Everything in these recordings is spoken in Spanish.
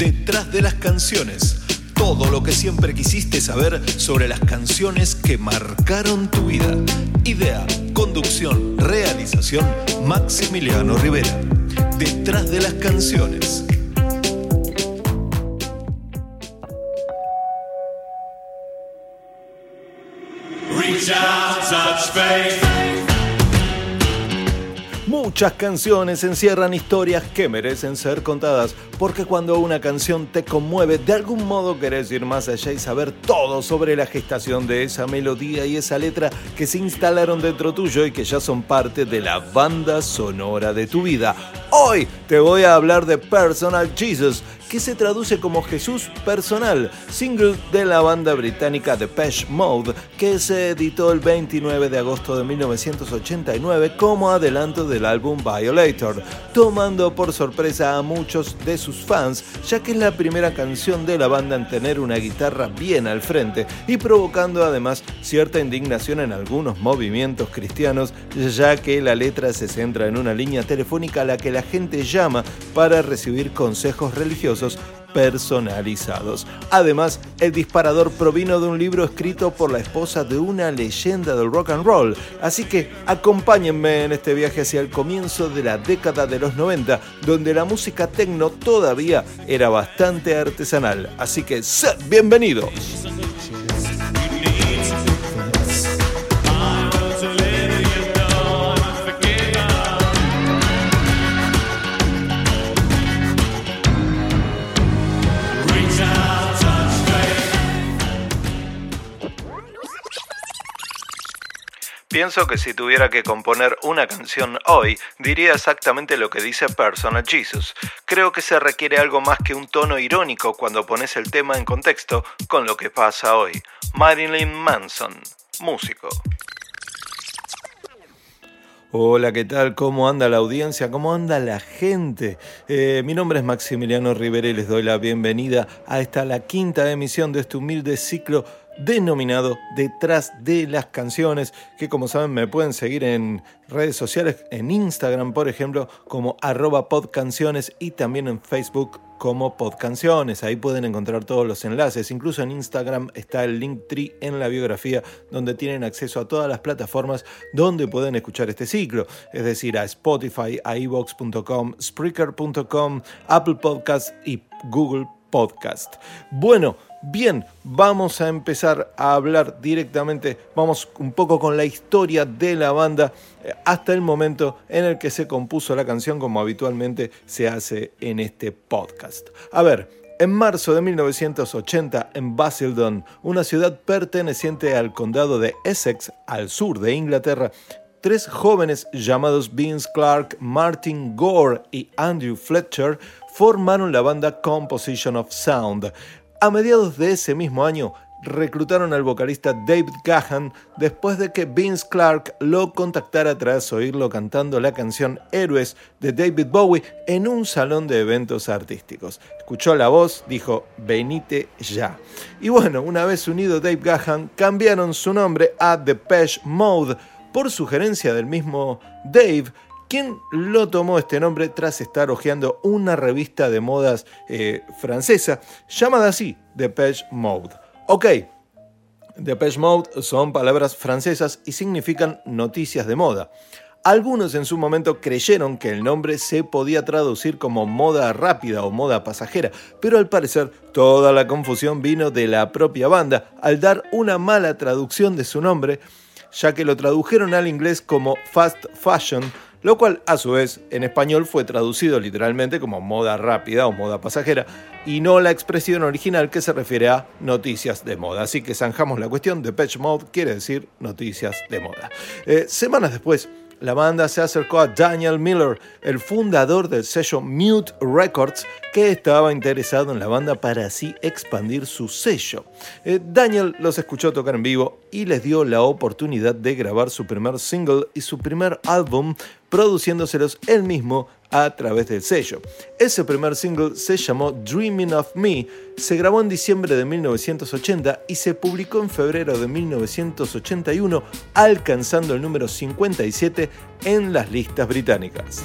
Detrás de las canciones, todo lo que siempre quisiste saber sobre las canciones que marcaron tu vida. Idea, conducción, realización, Maximiliano Rivera. Detrás de las canciones. Muchas canciones encierran historias que merecen ser contadas, porque cuando una canción te conmueve, de algún modo querés ir más allá y saber todo sobre la gestación de esa melodía y esa letra que se instalaron dentro tuyo y que ya son parte de la banda sonora de tu vida. Hoy te voy a hablar de Personal Jesus, que se traduce como Jesús Personal, single de la banda británica Depeche Mode, que se editó el 29 de agosto de 1989 como adelanto del álbum Violator, tomando por sorpresa a muchos de sus fans, ya que es la primera canción de la banda en tener una guitarra bien al frente y provocando además cierta indignación en algunos movimientos cristianos, ya que la letra se centra en una línea telefónica a la que la gente llama para recibir consejos religiosos personalizados. Además, el disparador provino de un libro escrito por la esposa de una leyenda del rock and roll, así que acompáñenme en este viaje hacia el comienzo de la década de los 90, donde la música techno todavía era bastante artesanal. Así que sed bienvenidos. Pienso que si tuviera que componer una canción hoy, diría exactamente lo que dice Personal Jesus. Creo que se requiere algo más que un tono irónico cuando pones el tema en contexto con lo que pasa hoy. Marilyn Manson, músico. Hola, ¿qué tal? ¿Cómo anda la audiencia? ¿Cómo anda la gente? Eh, mi nombre es Maximiliano Rivera y les doy la bienvenida a esta la quinta emisión de este humilde ciclo denominado Detrás de las canciones, que como saben me pueden seguir en redes sociales, en Instagram por ejemplo, como arroba podcanciones y también en Facebook como podcanciones. Ahí pueden encontrar todos los enlaces. Incluso en Instagram está el link tree en la biografía donde tienen acceso a todas las plataformas donde pueden escuchar este ciclo. Es decir, a Spotify, a evox.com, Spreaker.com, Apple Podcasts y Google Podcast. Bueno, Bien, vamos a empezar a hablar directamente, vamos un poco con la historia de la banda eh, hasta el momento en el que se compuso la canción como habitualmente se hace en este podcast. A ver, en marzo de 1980, en Basildon, una ciudad perteneciente al condado de Essex, al sur de Inglaterra, tres jóvenes llamados Vince Clark, Martin Gore y Andrew Fletcher formaron la banda Composition of Sound. A mediados de ese mismo año, reclutaron al vocalista David Gahan después de que Vince Clark lo contactara tras oírlo cantando la canción Héroes de David Bowie en un salón de eventos artísticos. Escuchó la voz, dijo, venite ya. Y bueno, una vez unido Dave Gahan, cambiaron su nombre a Depeche Mode por sugerencia del mismo Dave, quien lo tomó este nombre tras estar hojeando una revista de modas eh, francesa llamada así, Depeche Mode. Ok, Depeche Mode son palabras francesas y significan noticias de moda. Algunos en su momento creyeron que el nombre se podía traducir como moda rápida o moda pasajera, pero al parecer toda la confusión vino de la propia banda al dar una mala traducción de su nombre, ya que lo tradujeron al inglés como fast fashion, lo cual a su vez en español fue traducido literalmente como moda rápida o moda pasajera y no la expresión original que se refiere a noticias de moda. Así que zanjamos la cuestión, de Patch Mode quiere decir noticias de moda. Eh, semanas después, la banda se acercó a Daniel Miller, el fundador del sello Mute Records, que estaba interesado en la banda para así expandir su sello. Eh, Daniel los escuchó tocar en vivo y les dio la oportunidad de grabar su primer single y su primer álbum, produciéndoselos él mismo a través del sello. Ese primer single se llamó Dreaming of Me, se grabó en diciembre de 1980 y se publicó en febrero de 1981, alcanzando el número 57 en las listas británicas.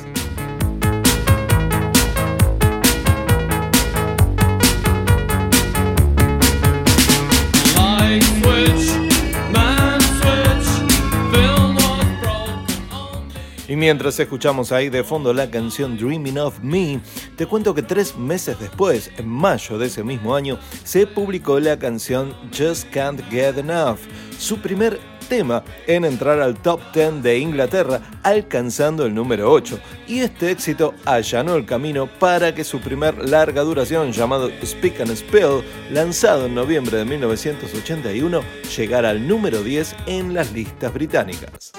Y mientras escuchamos ahí de fondo la canción Dreaming of Me, te cuento que tres meses después, en mayo de ese mismo año, se publicó la canción Just Can't Get Enough, su primer tema en entrar al top 10 de Inglaterra, alcanzando el número 8. Y este éxito allanó el camino para que su primer larga duración, llamado Speak and Spill, lanzado en noviembre de 1981, llegara al número 10 en las listas británicas.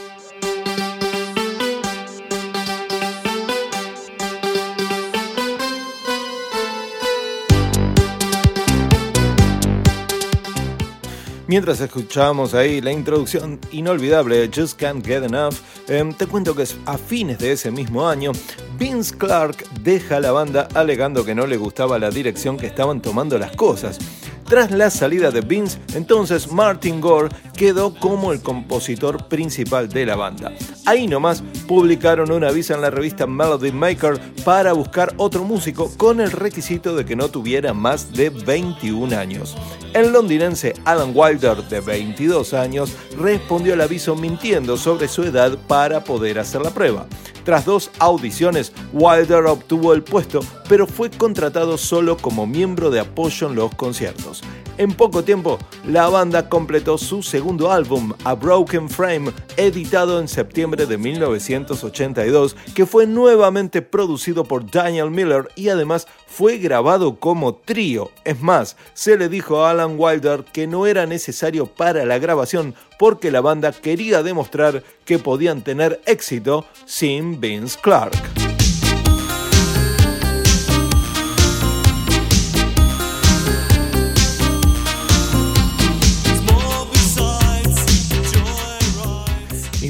Mientras escuchábamos ahí la introducción inolvidable de Just Can't Get Enough, em, te cuento que a fines de ese mismo año, Vince Clark deja la banda alegando que no le gustaba la dirección que estaban tomando las cosas. Tras la salida de Vince, entonces Martin Gore quedó como el compositor principal de la banda. Ahí nomás publicaron un aviso en la revista Melody Maker para buscar otro músico con el requisito de que no tuviera más de 21 años. El londinense Alan Wilder, de 22 años, respondió al aviso mintiendo sobre su edad para poder hacer la prueba. Tras dos audiciones, Wilder obtuvo el puesto, pero fue contratado solo como miembro de apoyo en los conciertos. En poco tiempo, la banda completó su segundo álbum, A Broken Frame, editado en septiembre de 1982, que fue nuevamente producido por Daniel Miller y además fue grabado como trío. Es más, se le dijo a Alan Wilder que no era necesario para la grabación porque la banda quería demostrar que podían tener éxito sin Vince Clark.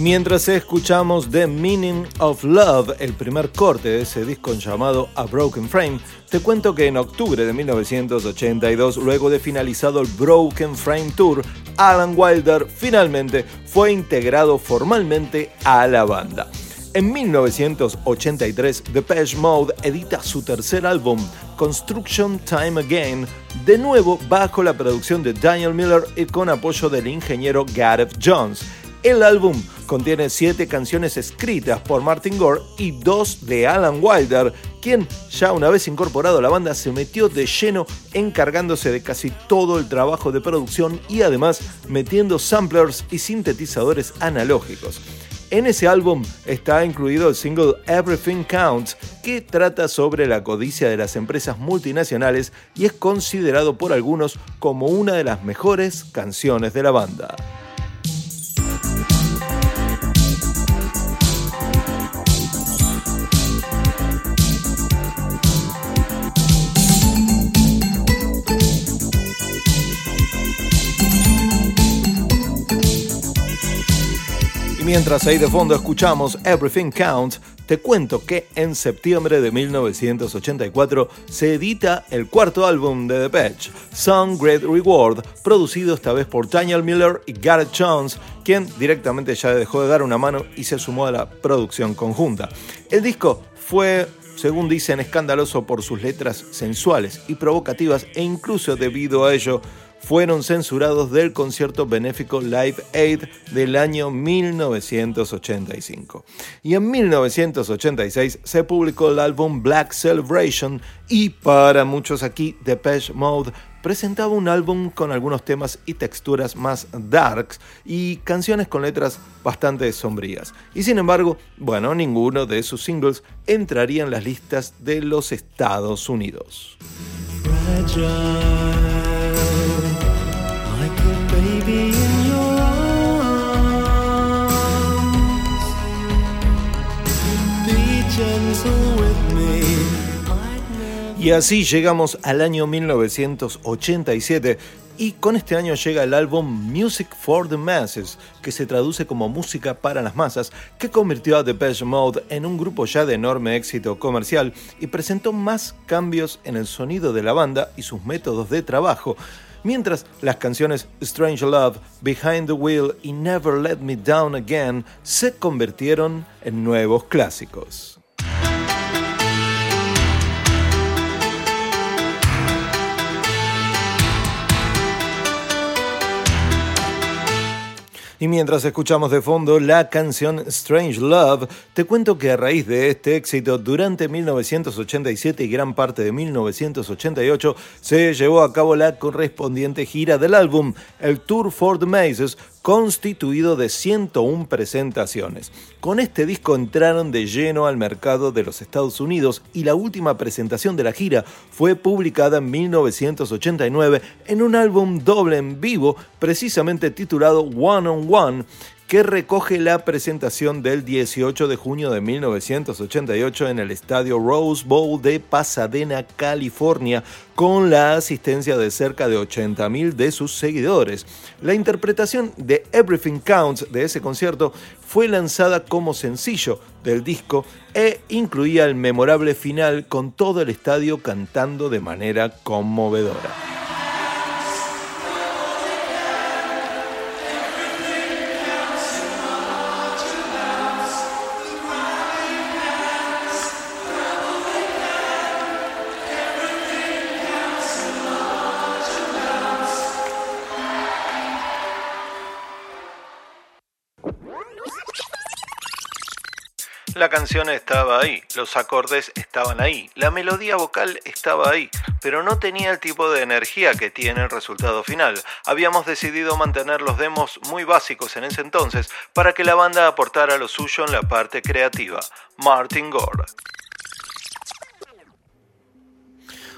Mientras escuchamos The Meaning of Love, el primer corte de ese disco llamado A Broken Frame, te cuento que en octubre de 1982, luego de finalizado el Broken Frame Tour, Alan Wilder finalmente fue integrado formalmente a la banda. En 1983, Depeche Mode edita su tercer álbum, Construction Time Again, de nuevo bajo la producción de Daniel Miller y con apoyo del ingeniero Gareth Jones. El álbum contiene siete canciones escritas por Martin Gore y dos de Alan Wilder, quien ya una vez incorporado a la banda se metió de lleno encargándose de casi todo el trabajo de producción y además metiendo samplers y sintetizadores analógicos. En ese álbum está incluido el single Everything Counts, que trata sobre la codicia de las empresas multinacionales y es considerado por algunos como una de las mejores canciones de la banda. Mientras ahí de fondo escuchamos Everything Counts, te cuento que en septiembre de 1984 se edita el cuarto álbum de The Patch, Some Great Reward, producido esta vez por Daniel Miller y Gareth Jones, quien directamente ya dejó de dar una mano y se sumó a la producción conjunta. El disco fue según dicen, escandaloso por sus letras sensuales y provocativas e incluso debido a ello fueron censurados del concierto benéfico Live Aid del año 1985. Y en 1986 se publicó el álbum Black Celebration y para muchos aquí Depeche Mode presentaba un álbum con algunos temas y texturas más darks y canciones con letras bastante sombrías. Y sin embargo, bueno, ninguno de sus singles entraría en las listas de los Estados Unidos. Y así llegamos al año 1987 y con este año llega el álbum Music for the Masses, que se traduce como Música para las Masas, que convirtió a Depeche Mode en un grupo ya de enorme éxito comercial y presentó más cambios en el sonido de la banda y sus métodos de trabajo, Mientras las canciones Strange Love, Behind the Wheel y Never Let Me Down Again se convirtieron en nuevos clásicos. Y mientras escuchamos de fondo la canción Strange Love, te cuento que a raíz de este éxito, durante 1987 y gran parte de 1988, se llevó a cabo la correspondiente gira del álbum, el Tour for the Mazes, constituido de 101 presentaciones. Con este disco entraron de lleno al mercado de los Estados Unidos y la última presentación de la gira fue publicada en 1989 en un álbum doble en vivo, precisamente titulado One on One, que recoge la presentación del 18 de junio de 1988 en el estadio Rose Bowl de Pasadena, California, con la asistencia de cerca de 80.000 de sus seguidores. La interpretación de Everything Counts de ese concierto fue lanzada como sencillo del disco e incluía el memorable final con todo el estadio cantando de manera conmovedora. La canción estaba ahí, los acordes estaban ahí, la melodía vocal estaba ahí, pero no tenía el tipo de energía que tiene el resultado final. Habíamos decidido mantener los demos muy básicos en ese entonces para que la banda aportara lo suyo en la parte creativa. Martin Gore.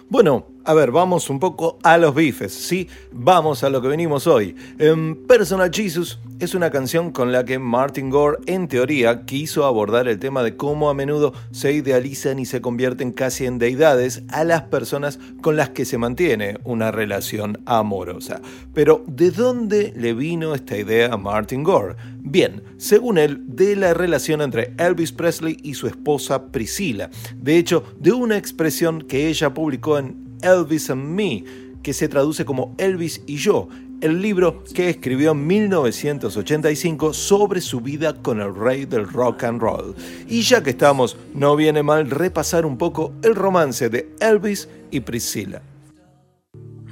Bueno, a ver, vamos un poco a los bifes, ¿sí? Vamos a lo que venimos hoy. En Personal Jesus es una canción con la que Martin Gore, en teoría, quiso abordar el tema de cómo a menudo se idealizan y se convierten casi en deidades a las personas con las que se mantiene una relación amorosa. Pero, ¿de dónde le vino esta idea a Martin Gore? Bien, según él, de la relación entre Elvis Presley y su esposa Priscilla. De hecho, de una expresión que ella publicó en Elvis and Me, que se traduce como Elvis y yo, el libro que escribió en 1985 sobre su vida con el rey del rock and roll. Y ya que estamos, no viene mal repasar un poco el romance de Elvis y Priscilla.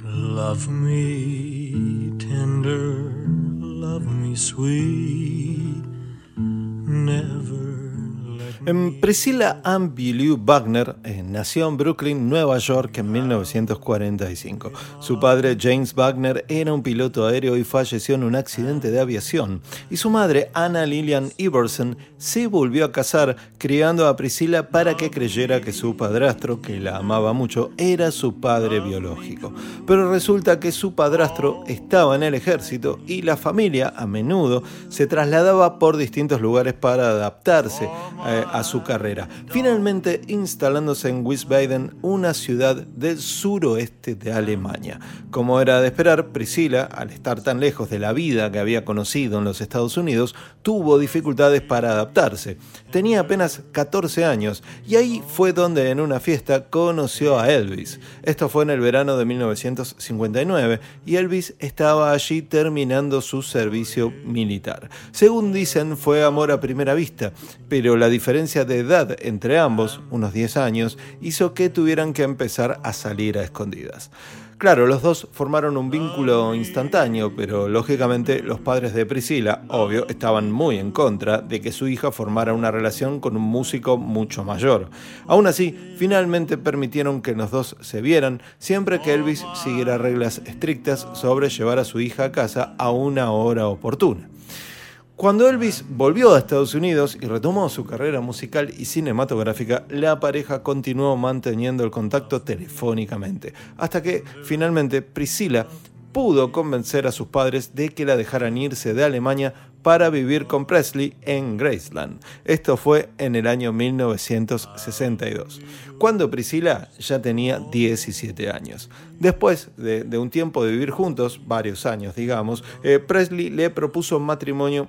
Love me tender, love me sweet, never Priscilla Ann Beaulieu Wagner eh, nació en Brooklyn, Nueva York en 1945. Su padre James Wagner era un piloto aéreo y falleció en un accidente de aviación. Y su madre Anna Lillian Iverson se volvió a casar criando a Priscilla para que creyera que su padrastro, que la amaba mucho, era su padre biológico. Pero resulta que su padrastro estaba en el ejército y la familia a menudo se trasladaba por distintos lugares para adaptarse eh, a su carrera, finalmente instalándose en Wiesbaden, una ciudad del suroeste de Alemania. Como era de esperar, Priscilla, al estar tan lejos de la vida que había conocido en los Estados Unidos, tuvo dificultades para adaptarse. Tenía apenas 14 años y ahí fue donde en una fiesta conoció a Elvis. Esto fue en el verano de 1959 y Elvis estaba allí terminando su servicio militar. Según dicen, fue amor a primera vista, pero la diferencia de edad entre ambos, unos 10 años, hizo que tuvieran que empezar a salir a escondidas. Claro, los dos formaron un vínculo instantáneo, pero lógicamente los padres de Priscila, obvio, estaban muy en contra de que su hija formara una relación con un músico mucho mayor. Aún así, finalmente permitieron que los dos se vieran, siempre que Elvis siguiera reglas estrictas sobre llevar a su hija a casa a una hora oportuna. Cuando Elvis volvió a Estados Unidos y retomó su carrera musical y cinematográfica, la pareja continuó manteniendo el contacto telefónicamente, hasta que finalmente Priscilla pudo convencer a sus padres de que la dejaran irse de Alemania para vivir con Presley en Graceland. Esto fue en el año 1962, cuando Priscilla ya tenía 17 años. Después de, un tiempo de vivir juntos, varios años digamos, eh, Presley le propuso matrimonio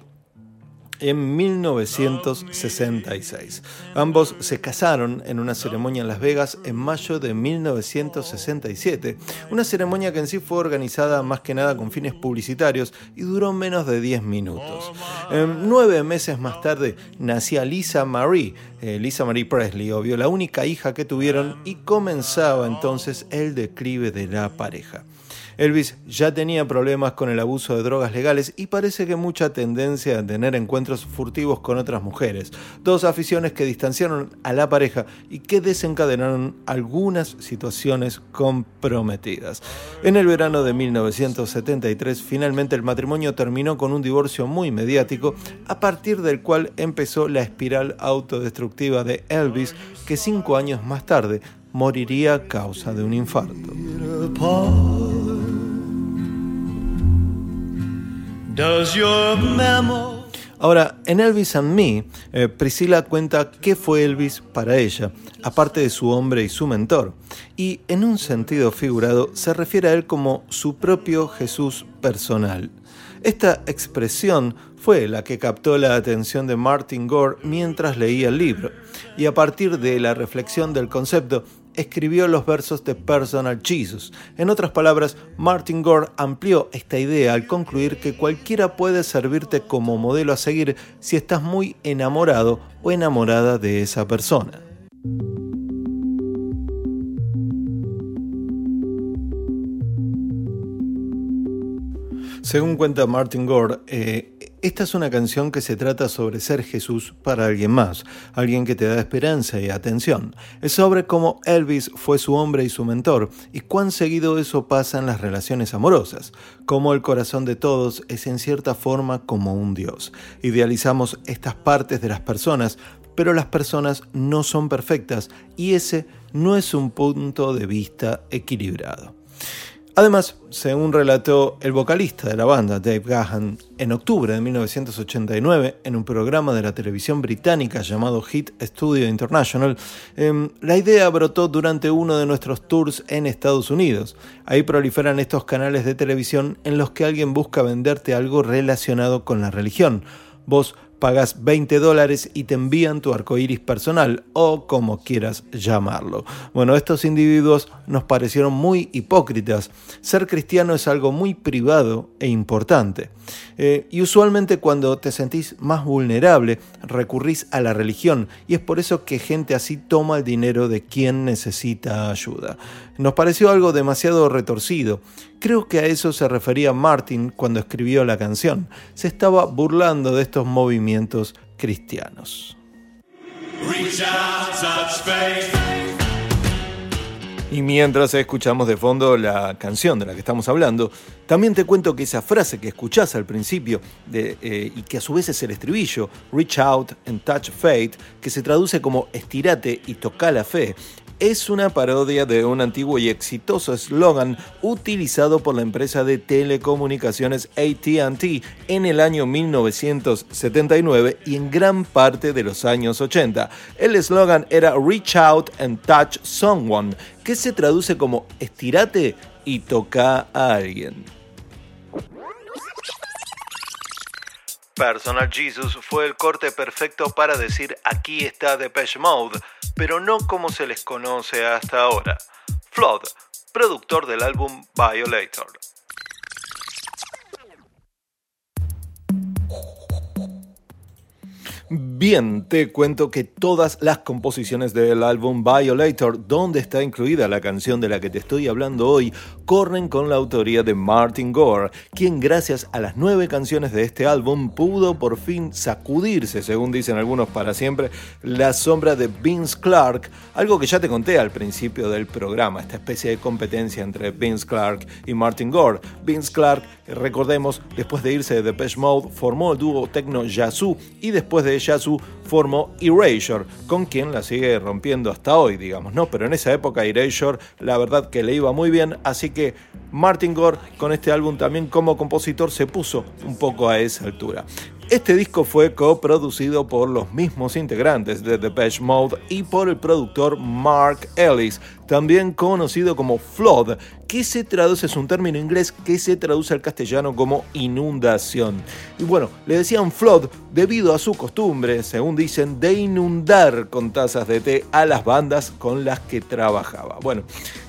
en 1966. Ambos se casaron en una ceremonia en Las Vegas en mayo de 1967, una ceremonia que en sí fue organizada más que nada con fines publicitarios y duró menos de 10 minutos. nueve meses más tarde nacía Lisa Marie, eh, Lisa Marie Presley, obvio, la única hija que tuvieron y comenzaba entonces el declive de la pareja. Elvis ya tenía problemas con el abuso de drogas legales y parece que mucha tendencia a tener encuentros furtivos con otras mujeres, dos aficiones que distanciaron a la pareja y que desencadenaron algunas situaciones comprometidas. En el verano de 1973 finalmente el matrimonio terminó con un divorcio muy mediático, a partir del cual empezó la espiral autodestructiva de Elvis, que cinco años más tarde moriría a causa de un infarto. Ahora, en Elvis and Me, eh, Priscilla cuenta qué fue Elvis para ella, aparte de su hombre y su mentor, y en un sentido figurado se refiere a él como su propio Jesús personal. Esta expresión fue la que captó la atención de Martin Gore mientras leía el libro, y a partir de la reflexión del concepto, escribió los versos de Personal Jesus. En otras palabras, Martin Gore amplió esta idea al concluir que cualquiera puede servirte como modelo a seguir si estás muy enamorado o enamorada de esa persona. Según cuenta Martin Gore, eh, esta es una canción que se trata sobre ser Jesús para alguien más, alguien que te da esperanza y atención. Es sobre cómo Elvis fue su hombre y su mentor, y cuán seguido eso pasa en las relaciones amorosas, cómo el corazón de todos es en cierta forma como un Dios. Idealizamos estas partes de las personas, pero las personas no son perfectas, y ese no es un punto de vista equilibrado. Además, según relató el vocalista de la banda, Dave Gahan, en octubre de 1989, en un programa de la televisión británica llamado Hit Studio International, em, la idea brotó durante uno de nuestros tours en Estados Unidos. Ahí proliferan estos canales de televisión en los que alguien busca venderte algo relacionado con la religión. Vos pagas 20 dólares y te envían tu arcoíris personal o como quieras llamarlo. Bueno, estos individuos nos parecieron muy hipócritas. Ser cristiano es algo muy privado e importante. Eh, y usualmente cuando te sentís más vulnerable recurrís a la religión y es por eso que gente así toma el dinero de quien necesita ayuda. Nos pareció algo demasiado retorcido. Creo que a eso se refería Martin cuando escribió la canción. Se estaba burlando de estos movimientos cristianos. Y mientras escuchamos de fondo la canción de la que estamos hablando, también te cuento que esa frase que escuchás al principio eh, y que a su vez es el estribillo, Reach Out and Touch Fate, que se traduce como estirate y toca la fe, es una parodia de un antiguo y exitoso eslogan utilizado por la empresa de telecomunicaciones ATT en el año 1979 y en gran parte de los años 80. El eslogan era Reach Out and Touch Someone, que se traduce como estirate y toca a alguien. Personal Jesus fue el corte perfecto para decir aquí está Depeche Mode, pero no como se les conoce hasta ahora. Flood, productor del álbum Violator. Bien, te cuento que todas las composiciones del álbum Violator, donde está incluida la canción de la que te estoy hablando hoy, corren con la autoría de Martin Gore, quien gracias a las nueve canciones de este álbum pudo por fin sacudirse, según dicen algunos para siempre, la sombra de Vince Clark, algo que ya te conté al principio del programa, esta especie de competencia entre Vince Clark y Martin Gore. Vince Clark, recordemos, después de irse de Depeche Mode, formó el dúo Tecno Yazoo y después de Yazoo Su formó Erasure, con quien la sigue rompiendo hasta hoy, digamos, ¿no? Pero en esa época Erasure, la verdad que le iba muy bien, así que Martin Gore con este álbum también como compositor se puso un poco a esa altura. Este disco fue coproducido por los mismos integrantes de Depeche Mode y por el productor Mark Ellis, también conocido como Flood, que se traduce, es un término inglés que se traduce al castellano como inundación. Y bueno, le decían Flood debido a su costumbre, según dicen, de inundar con tazas de té a las bandas con las que trabajaba. Bueno,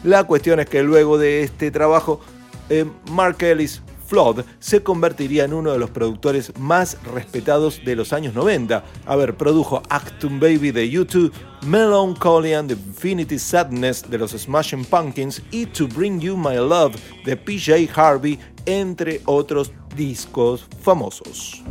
la cuestión es que luego de este trabajo, eh, Mark Ellis Flood se convertiría en uno de los productores más respetados de los años 90. A ver, produjo Actum Baby de YouTube, Melancholy and Infinity Sadness de los Smashing Pumpkins y To Bring You My Love de PJ Harvey, entre otros discos famosos.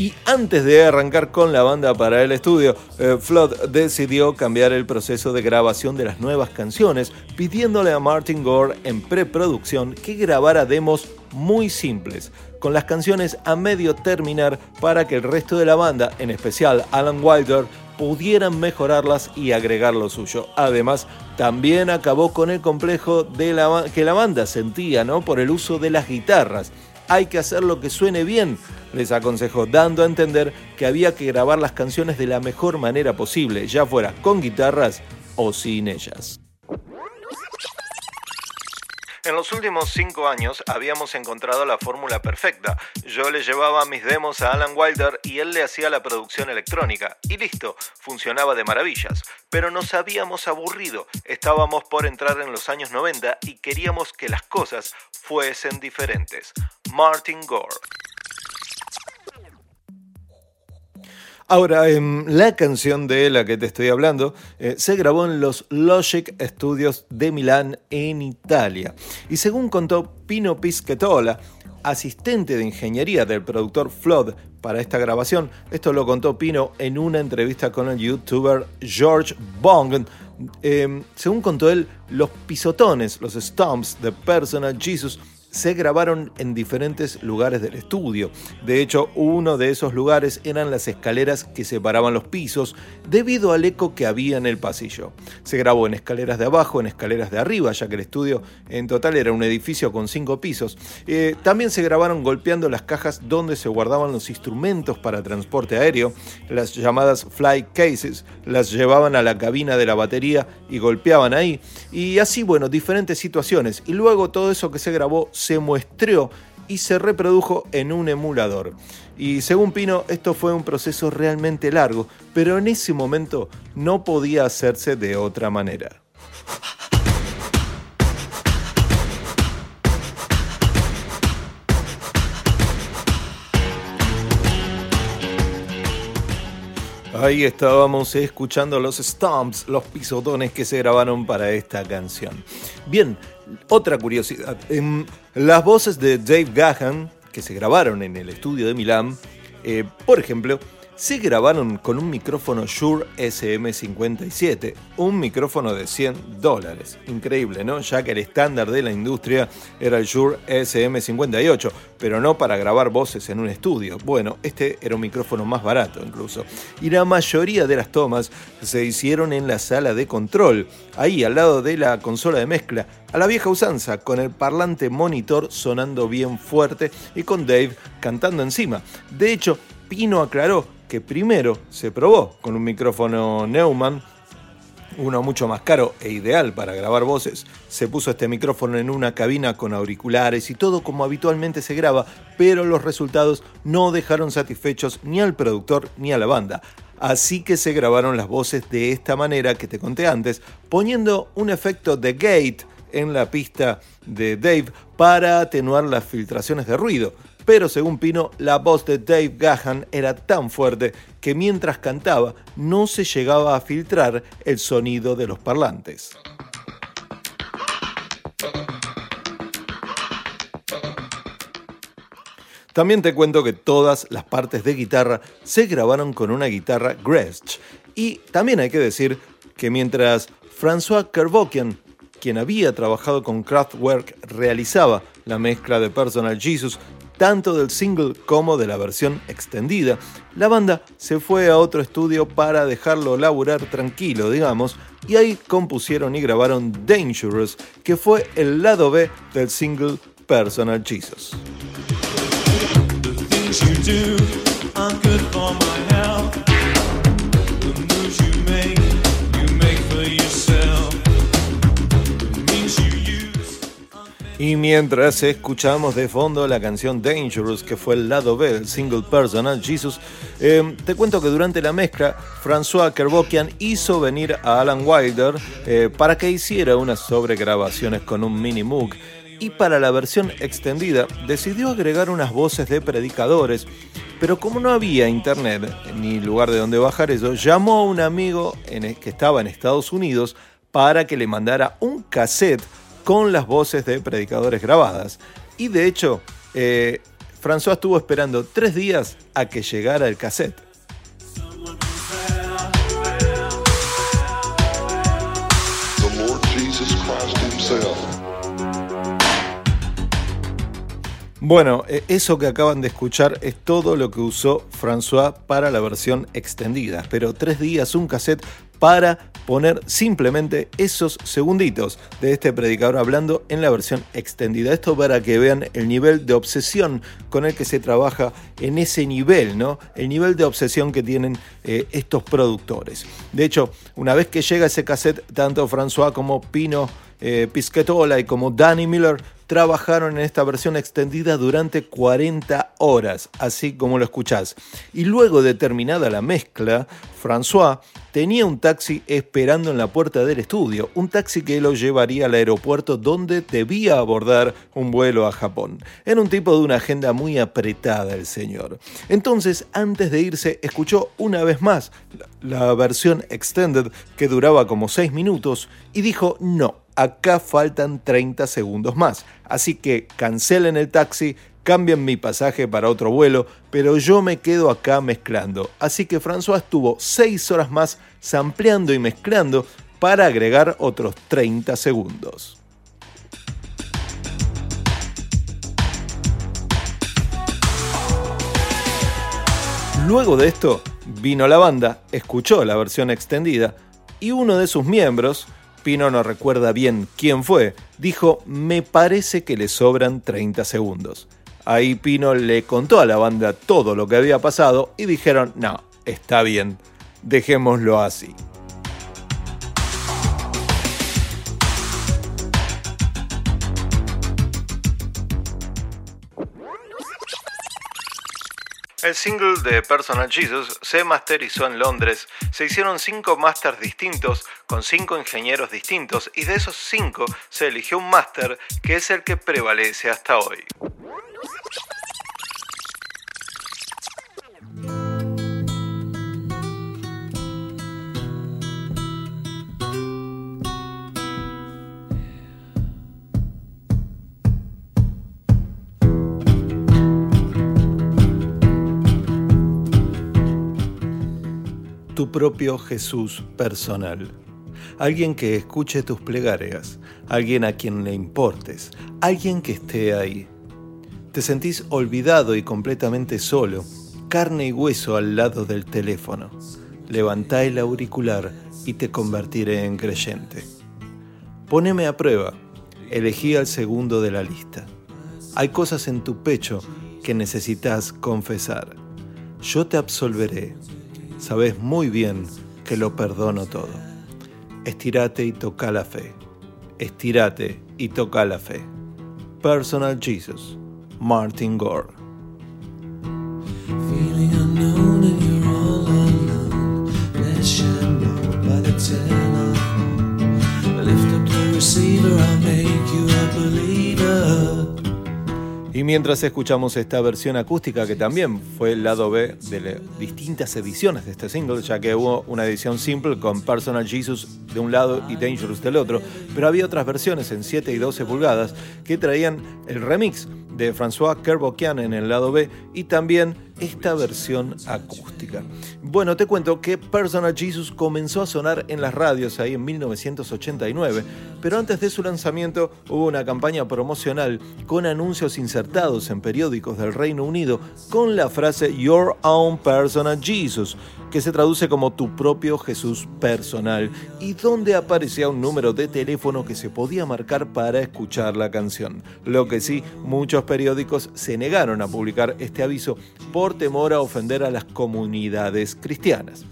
Y antes de arrancar con la banda para el estudio, eh, Flood decidió cambiar el proceso de grabación de las nuevas canciones, pidiéndole a Martin Gore en preproducción que grabara demos muy simples, con las canciones a medio terminar para que el resto de la banda, en especial Alan Wilder, pudieran mejorarlas y agregar lo suyo. Además, también acabó con el complejo que la banda sentía ¿no? por el uso de las guitarras hay que hacer lo que suene bien, les aconsejó, dando a entender que había que grabar las canciones de la mejor manera posible, ya fuera con guitarras o sin ellas. En los últimos cinco años habíamos encontrado la fórmula perfecta. Yo le llevaba mis demos a Alan Wilder y él le hacía la producción electrónica. Y listo, funcionaba de maravillas. Pero nos habíamos aburrido. Estábamos por entrar en los años 90 y queríamos que las cosas fuesen diferentes. Martin Gore. Ahora, em, la canción de la que te estoy hablando eh, se grabó en los Logic Studios de Milán, en Italia. Y según contó Pino Pisquetola, asistente de ingeniería del productor Flood para esta grabación, esto lo contó Pino en una entrevista con el youtuber George Bong. Em, según contó él, los pisotones, los stomps de Personal Jesus se grabaron en diferentes lugares del estudio. De hecho, uno de esos lugares eran las escaleras que separaban los pisos debido al eco que había en el pasillo. Se grabó en escaleras de abajo, en escaleras de arriba, ya que el estudio en total era un edificio con cinco pisos. Eh, también se grabaron golpeando las cajas donde se guardaban los instrumentos para transporte aéreo, las llamadas fly cases, las llevaban a la cabina de la batería y golpeaban ahí. Y así, bueno, diferentes situaciones. Y luego todo eso que se grabó se muestreó y se reprodujo en un emulador. Y según Pino, esto fue un proceso realmente largo, pero en ese momento no podía hacerse de otra manera. Ahí estábamos escuchando los stomps, los pisotones que se grabaron para esta canción. Bien, otra curiosidad. En las voces de Dave Gahan, que se grabaron en el estudio de Milán, eh, por ejemplo, se grabaron con un micrófono Shure SM57, un micrófono de 100 dólares. Increíble, ¿no? Ya que el estándar de la industria era el Shure SM58, pero no para grabar voces en un estudio. Bueno, este era un micrófono más barato incluso. Y la mayoría de las tomas se hicieron en la sala de control, ahí al lado de la consola de mezcla, a la vieja usanza, con el parlante monitor sonando bien fuerte y con Dave cantando encima. De hecho, Pino aclaró que primero se probó con un micrófono Neumann, uno mucho más caro e ideal para grabar voces. Se puso este micrófono en una cabina con auriculares y todo como habitualmente se graba, pero los resultados no dejaron satisfechos ni al productor ni a la banda. Así que se grabaron las voces de esta manera que te conté antes, poniendo un efecto de gate en la pista de Dave para atenuar las filtraciones de ruido pero según Pino, la voz de Dave Gahan era tan fuerte que mientras cantaba no se llegaba a filtrar el sonido de los parlantes. También te cuento que todas las partes de guitarra se grabaron con una guitarra Gretsch. Y también hay que decir que mientras François Kervokian, quien había trabajado con Kraftwerk, realizaba la mezcla de Personal Jesus tanto del single como de la versión extendida. La banda se fue a otro estudio para dejarlo laburar tranquilo, digamos, y ahí compusieron y grabaron Dangerous, que fue el lado B del single Personal Jesus. Y mientras escuchamos de fondo la canción Dangerous, que fue el lado B del single Personal Jesus, em, te cuento que durante la mezcla, François Kerbokian hizo venir a Alan Wilder eh, para que hiciera unas sobregrabaciones con un mini Moog. Y para la versión extendida, decidió agregar unas voces de predicadores. Pero como no había internet ni lugar de donde bajar eso, llamó a un amigo que estaba en Estados Unidos para que le mandara un cassette con las voces de predicadores grabadas. Y de hecho, eh, François estuvo esperando tres días a que llegara el cassette. Bueno, e, eso que acaban de escuchar es todo lo que usó François para la versión extendida, pero tres días un cassette para poner simplemente esos segunditos de este predicador hablando en la versión extendida. Esto para que vean el nivel de obsesión con el que se trabaja en ese nivel, ¿no? El nivel de obsesión que tienen eh, estos productores. De hecho, una vez que llega ese cassette, tanto François como Pino eh, Pisquetola y como Danny Miller trabajaron en esta versión extendida durante 40 horas, así como lo escuchás. Y luego de terminada la mezcla, François tenía un taxi esperando en la puerta del estudio, un taxi que lo llevaría al aeropuerto donde debía abordar un vuelo a Japón. Era un tipo de una agenda muy apretada el señor. Entonces, antes de irse, escuchó una vez más la versión extended que duraba como 6 minutos y dijo no acá faltan 30 segundos más. Así que cancelen el taxi, cambien mi pasaje para otro vuelo, pero yo me quedo acá mezclando. Así que François estuvo 6 horas más sampleando y mezclando para agregar otros 30 segundos. Luego de esto, vino la banda, escuchó la versión extendida y uno de sus miembros, Pino no recuerda bien quién fue, dijo, me parece que le sobran 30 segundos. Ahí Pino le contó a la banda todo lo que había pasado y dijeron, no, está bien, dejémoslo así. El single de Personal Jesus se masterizó en Londres. Se hicieron cinco masters distintos con cinco ingenieros distintos y de esos cinco se eligió un máster que es el que prevalece hasta hoy. Tu propio Jesús personal. Alguien que escuche tus plegarias, alguien a quien le importes, alguien que esté ahí. Te sentís olvidado y completamente solo, carne y hueso al lado del teléfono. Levantá el auricular y te convertiré en creyente. Poneme a prueba, elegí al segundo de la lista. Hay cosas en tu pecho que necesitas confesar. Yo te absolveré sabes muy bien que lo perdono todo. Estirate y toca la fe. Estirate y toca la fe. Personal Jesus, Martin Gore. Receiver, make you a believer. Y mientras escuchamos esta versión acústica, que también fue el lado B de distintas ediciones de este single, ya que hubo una edición simple con Personal Jesus de un lado y Dangerous del otro, pero había otras versiones en 7 y 12 pulgadas que traían el remix de François Kerbokian en el lado B y también esta versión acústica. Bueno, te cuento que Personal Jesus comenzó a sonar en las radios ahí en 1989, pero antes de su lanzamiento hubo una campaña promocional con anuncios insertados en periódicos del Reino Unido con la frase Your Own Personal Jesus, que se traduce como tu propio Jesús personal, y donde aparecía un número de teléfono que se podía marcar para escuchar la canción. Lo que sí, muchos periódicos se negaron a publicar este aviso por temor a ofender a las comunidades cristianas.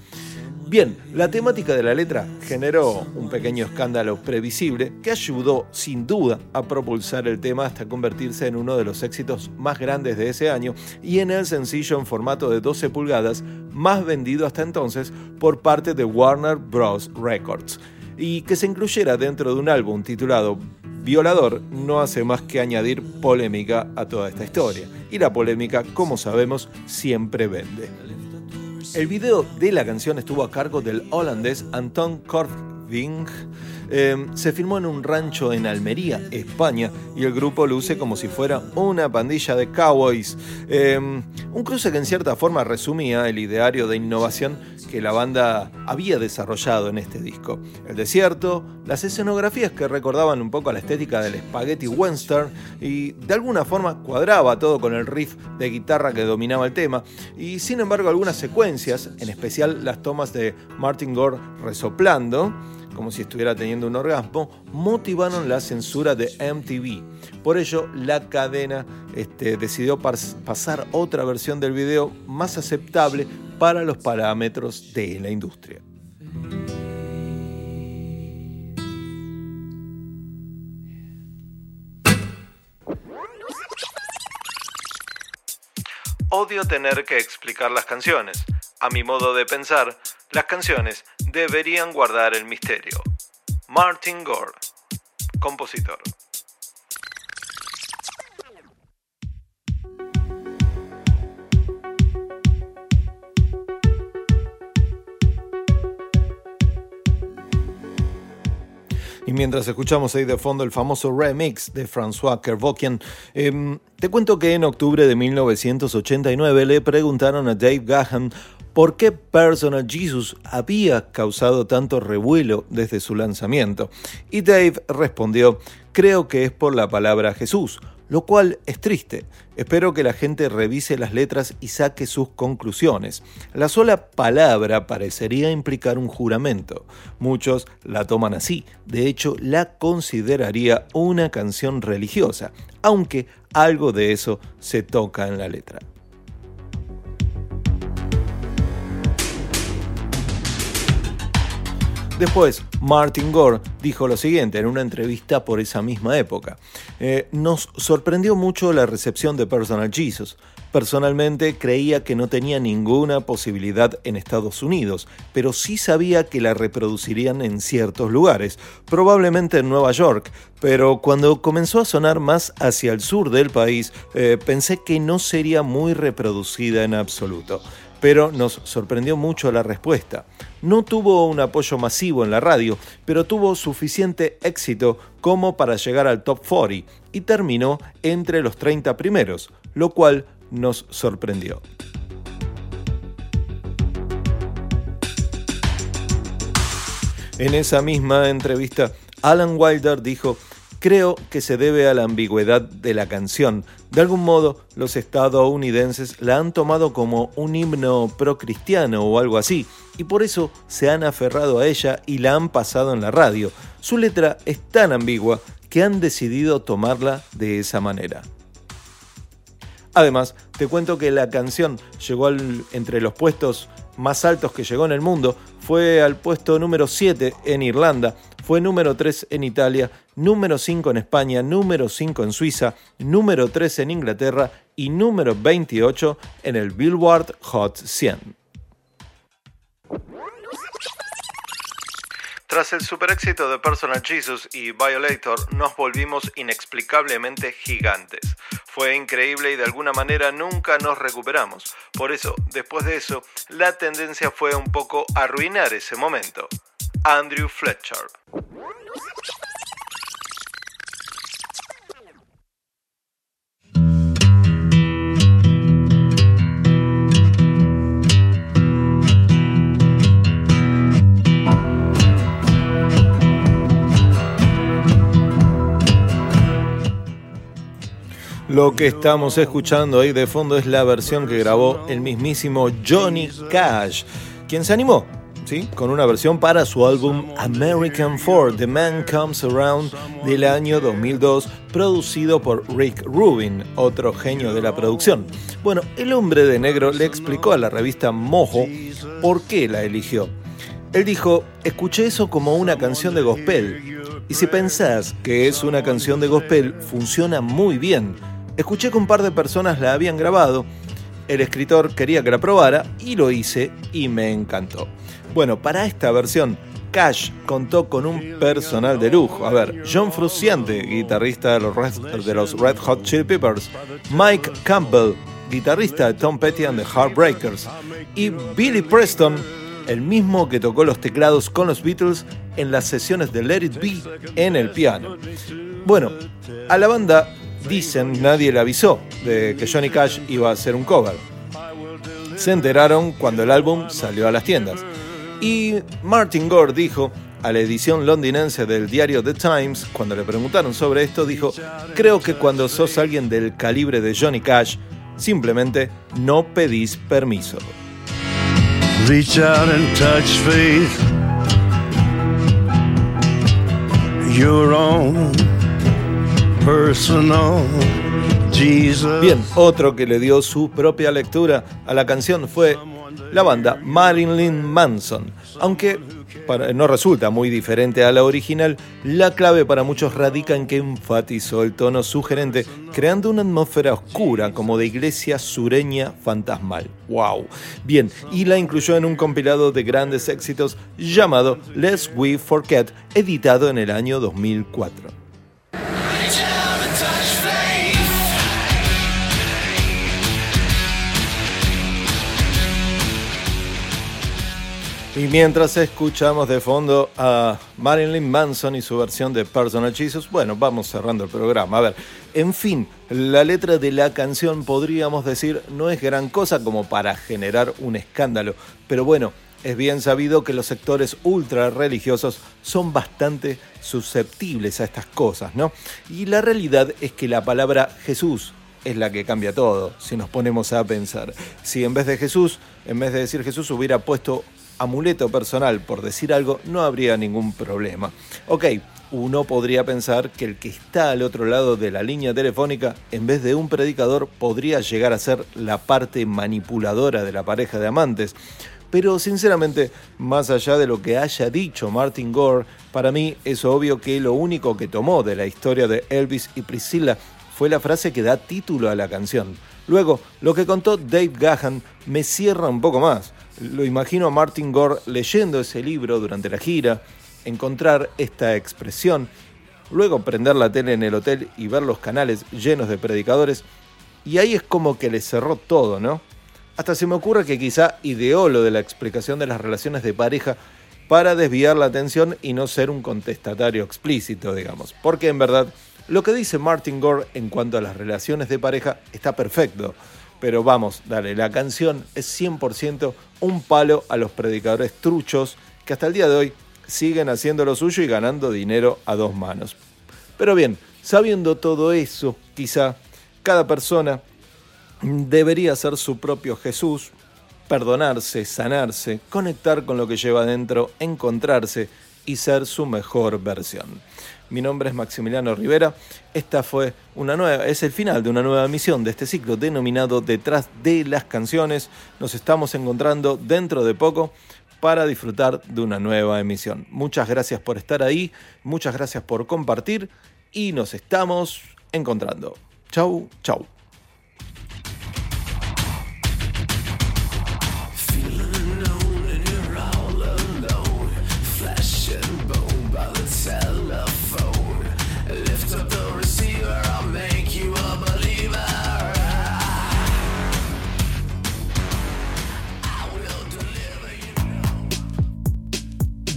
Bien, la temática de la letra generó un pequeño escándalo previsible que ayudó sin duda a propulsar el tema hasta convertirse en uno de los éxitos más grandes de ese año y en el sencillo en formato de 12 pulgadas más vendido hasta entonces por parte de Warner Bros. Records. Y que se incluyera dentro de un álbum titulado Violador no hace más que añadir polémica a toda esta historia. Y la polémica, como sabemos, siempre vende. El video de la canción estuvo a cargo del holandés Anton Kortving. Em, se filmó en un rancho en Almería, España, y el grupo luce como si fuera una pandilla de cowboys. Em, un cruce que en cierta forma resumía el ideario de innovación que la banda había desarrollado en este disco. El desierto, las escenografías que recordaban un poco a la estética del spaghetti western y de alguna forma cuadraba todo con el riff de guitarra que dominaba el tema y sin embargo algunas secuencias, en especial las tomas de Martin Gore resoplando, como si estuviera teniendo un orgasmo, motivaron la censura de MTV. Por ello, la cadena este, decidió pasar otra versión del video más aceptable para los parámetros de la industria. Odio tener que explicar las canciones. A mi modo de pensar, las canciones deberían guardar el misterio. Martin Gore, compositor. Y mientras escuchamos ahí de fondo el famoso remix de François Kervokian, em, te cuento que en octubre de 1989 le preguntaron a Dave Gahan por qué Personal Jesus había causado tanto revuelo desde su lanzamiento. Y Dave respondió, creo que es por la palabra Jesús, lo cual es triste. Espero que la gente revise las letras y saque sus conclusiones. La sola palabra parecería implicar un juramento. Muchos la toman así, de hecho la consideraría una canción religiosa, aunque algo de eso se toca en la letra. Después, Martin Gore dijo lo siguiente en una entrevista por esa misma época. Eh, nos sorprendió mucho la recepción de Personal Jesus. Personalmente creía que no tenía ninguna posibilidad en Estados Unidos, pero sí sabía que la reproducirían en ciertos lugares, probablemente en Nueva York, pero cuando comenzó a sonar más hacia el sur del país, eh, pensé que no sería muy reproducida en absoluto pero nos sorprendió mucho la respuesta. No tuvo un apoyo masivo en la radio, pero tuvo suficiente éxito como para llegar al top 40 y terminó entre los 30 primeros, lo cual nos sorprendió. En esa misma entrevista, Alan Wilder dijo creo que se debe a la ambigüedad de la canción. De algún modo, los estadounidenses la han tomado como un himno pro-cristiano o algo así, y por eso se han aferrado a ella y la han pasado en la radio. Su letra es tan ambigua que han decidido tomarla de esa manera. Además, te cuento que la canción llegó entre los puestos más altos que llegó en el mundo, fue al puesto número 7 en Irlanda, fue número 3 en Italia, número 5 en España, número 5 en Suiza, número 3 en Inglaterra y número 28 en el Billboard Hot 100. Tras el super éxito de Personal Jesus y Violator, nos volvimos inexplicablemente gigantes. Fue increíble y de alguna manera nunca nos recuperamos. Por eso, después de eso, la tendencia fue un poco arruinar ese momento. Andrew Fletcher. Lo que estamos escuchando ahí de fondo es la versión que grabó el mismísimo Johnny Cash, quien se animó con una versión para su álbum American Four, The Man Comes Around del año 2002, producido por Rick Rubin, otro genio de la producción. Bueno, el hombre de negro le explicó a la revista Mojo por qué la eligió. Él dijo, escuché eso como una canción de gospel. Y si pensás que es una canción de gospel, funciona muy bien. Escuché que un par de personas la habían grabado, el escritor quería que la probara y lo hice y me encantó. Bueno, para esta versión, Cash contó con un personal de lujo. A ver, John Frusciante, guitarrista de los, Red, Hot Chili Peppers, Mike Campbell, guitarrista de Tom Petty and the Heartbreakers, y Billy Preston, el mismo que tocó los teclados con los Beatles en las sesiones de Let It Be en el piano. Bueno, a la banda dicen nadie le avisó de que Johnny Cash iba a hacer un cover. Se enteraron cuando el álbum salió a las tiendas. Y Martin Gore dijo a la edición londinense del diario The Times, cuando le preguntaron sobre esto, dijo, creo que cuando sos alguien del calibre de Johnny Cash, simplemente no pedís permiso. Reach out and touch faith. Your own personal. Bien, otro que le dio su propia lectura a la canción fue la banda Marilyn Manson. Aunque no resulta muy diferente a la original, la clave para muchos radica en que enfatizó el tono sugerente, creando una atmósfera oscura como de iglesia sureña fantasmal. ¡Wow! Bien, y la incluyó en un compilado de grandes éxitos llamado Let's We Forget, editado en el año 2004. Y mientras escuchamos de fondo a Marilyn Manson y su versión de Personal Jesus, bueno, vamos cerrando el programa. A ver, en fin, la letra de la canción podríamos decir no es gran cosa como para generar un escándalo, pero bueno, es bien sabido que los sectores ultra religiosos son bastante susceptibles a estas cosas, ¿no? Y la realidad es que la palabra Jesús es la que cambia todo, si nos ponemos a pensar. Si en vez de Jesús, en vez de decir Jesús, hubiera puesto amuleto personal, por decir algo, no habría ningún problema. Ok, uno podría pensar que el que está al otro lado de la línea telefónica, en vez de un predicador, podría llegar a ser la parte manipuladora de la pareja de amantes. Pero sinceramente, más allá de lo que haya dicho Martin Gore, para mí es obvio que lo único que tomó de la historia de Elvis y Priscilla fue la frase que da título a la canción. Luego, lo que contó Dave Gahan me cierra un poco más. Lo imagino a Martin Gore leyendo ese libro durante la gira, encontrar esta expresión, luego prender la tele en el hotel y ver los canales llenos de predicadores, y ahí es como que le cerró todo, ¿no? Hasta se me ocurre que quizá ideó lo de la explicación de las relaciones de pareja para desviar la atención y no ser un contestatario explícito, digamos. Porque en verdad, lo que dice Martin Gore en cuanto a las relaciones de pareja está perfecto. Pero vamos, dale, la canción es 100% un palo a los predicadores truchos que hasta el día de hoy siguen haciendo lo suyo y ganando dinero a dos manos. Pero bien, sabiendo todo eso, quizá cada persona debería ser su propio Jesús, perdonarse, sanarse, conectar con lo que lleva adentro, encontrarse y ser su mejor versión. Mi nombre es Maximiliano Rivera. Esta fue una nueva, es el final de una nueva emisión de este ciclo denominado Detrás de las canciones. Nos estamos encontrando dentro de poco para disfrutar de una nueva emisión. Muchas gracias por estar ahí, muchas gracias por compartir y nos estamos encontrando. Chau, chau.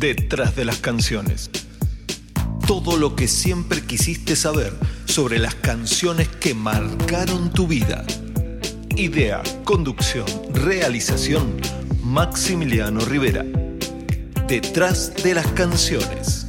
Detrás de las canciones. Todo lo que siempre quisiste saber sobre las canciones que marcaron tu vida. Idea, conducción, realización, Maximiliano Rivera. Detrás de las canciones.